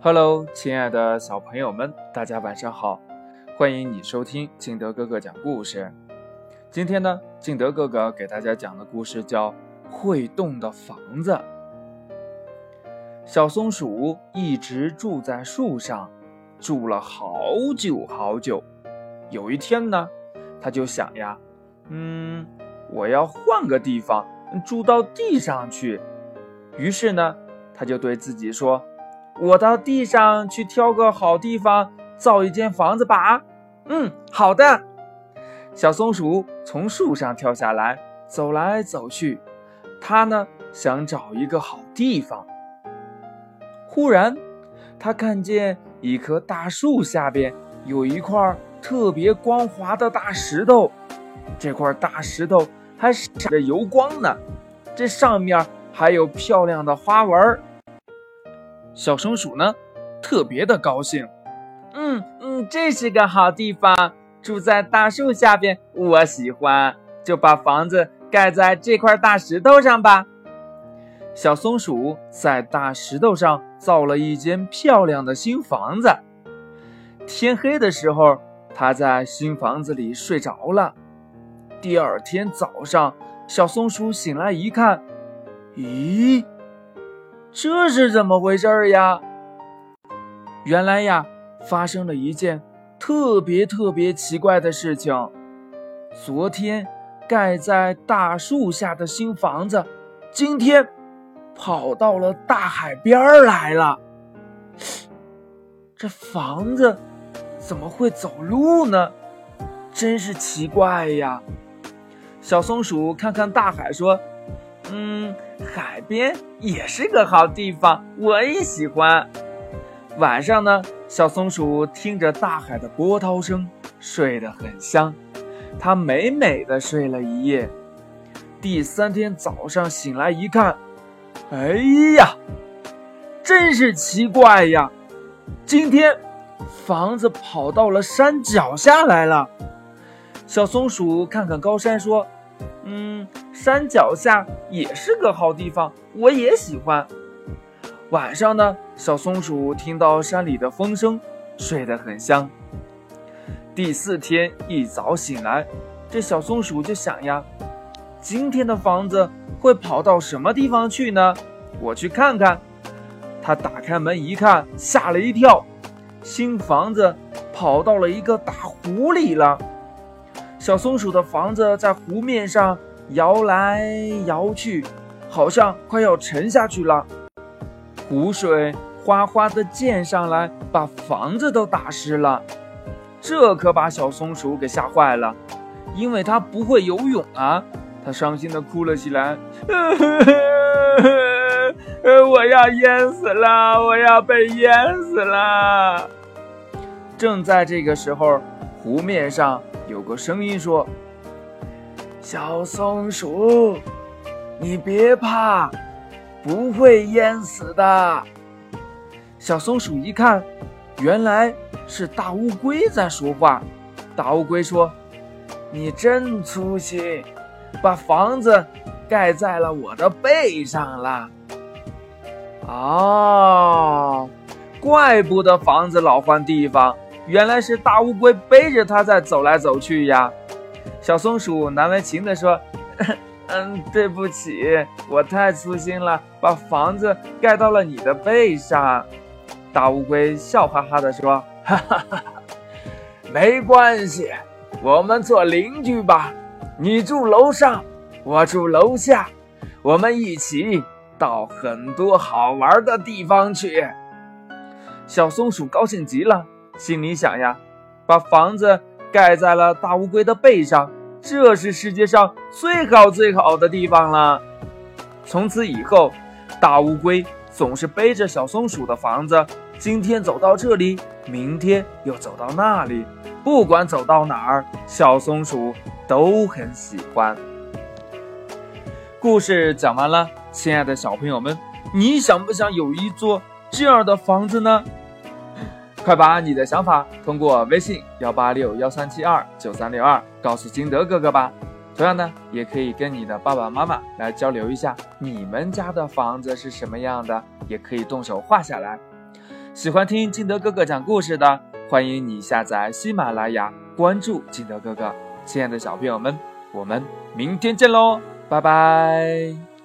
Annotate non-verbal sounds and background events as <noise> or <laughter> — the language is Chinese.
Hello，亲爱的小朋友们，大家晚上好！欢迎你收听敬德哥哥讲故事。今天呢，敬德哥哥给大家讲的故事叫《会动的房子》。小松鼠一直住在树上，住了好久好久。有一天呢，他就想呀，嗯，我要换个地方住到地上去。于是呢，他就对自己说。我到地上去挑个好地方造一间房子吧。嗯，好的。小松鼠从树上跳下来，走来走去。它呢想找一个好地方。忽然，它看见一棵大树下边有一块特别光滑的大石头。这块大石头还闪着油光呢，这上面还有漂亮的花纹。小松鼠呢，特别的高兴。嗯嗯，这是个好地方，住在大树下边，我喜欢。就把房子盖在这块大石头上吧。小松鼠在大石头上造了一间漂亮的新房子。天黑的时候，它在新房子里睡着了。第二天早上，小松鼠醒来一看，咦？这是怎么回事呀？原来呀，发生了一件特别特别奇怪的事情。昨天盖在大树下的新房子，今天跑到了大海边来了。这房子怎么会走路呢？真是奇怪呀！小松鼠看看大海，说：“嗯。”海边也是个好地方，我也喜欢。晚上呢，小松鼠听着大海的波涛声，睡得很香。它美美的睡了一夜。第三天早上醒来一看，哎呀，真是奇怪呀！今天房子跑到了山脚下来了。小松鼠看看高山，说：“嗯。”山脚下也是个好地方，我也喜欢。晚上呢，小松鼠听到山里的风声，睡得很香。第四天一早醒来，这小松鼠就想呀：今天的房子会跑到什么地方去呢？我去看看。它打开门一看，吓了一跳，新房子跑到了一个大湖里了。小松鼠的房子在湖面上。摇来摇去，好像快要沉下去了。湖水哗哗地溅上来，把房子都打湿了。这可把小松鼠给吓坏了，因为它不会游泳啊！它伤心地哭了起来：“ <laughs> 我要淹死了，我要被淹死了！”正在这个时候，湖面上有个声音说。小松鼠，你别怕，不会淹死的。小松鼠一看，原来是大乌龟在说话。大乌龟说：“你真粗心，把房子盖在了我的背上了。”哦，怪不得房子老换地方，原来是大乌龟背着它在走来走去呀。小松鼠难为情地说：“ <laughs> 嗯，对不起，我太粗心了，把房子盖到了你的背上。”大乌龟笑哈哈地说：“哈哈哈，没关系，我们做邻居吧。你住楼上，我住楼下，我们一起到很多好玩的地方去。”小松鼠高兴极了，心里想呀：“把房子。”盖在了大乌龟的背上，这是世界上最好最好的地方了。从此以后，大乌龟总是背着小松鼠的房子，今天走到这里，明天又走到那里，不管走到哪儿，小松鼠都很喜欢。故事讲完了，亲爱的小朋友们，你想不想有一座这样的房子呢？快把你的想法通过微信幺八六幺三七二九三六二告诉金德哥哥吧。同样呢，也可以跟你的爸爸妈妈来交流一下，你们家的房子是什么样的，也可以动手画下来。喜欢听金德哥哥讲故事的，欢迎你下载喜马拉雅，关注金德哥哥。亲爱的小朋友们，我们明天见喽，拜拜。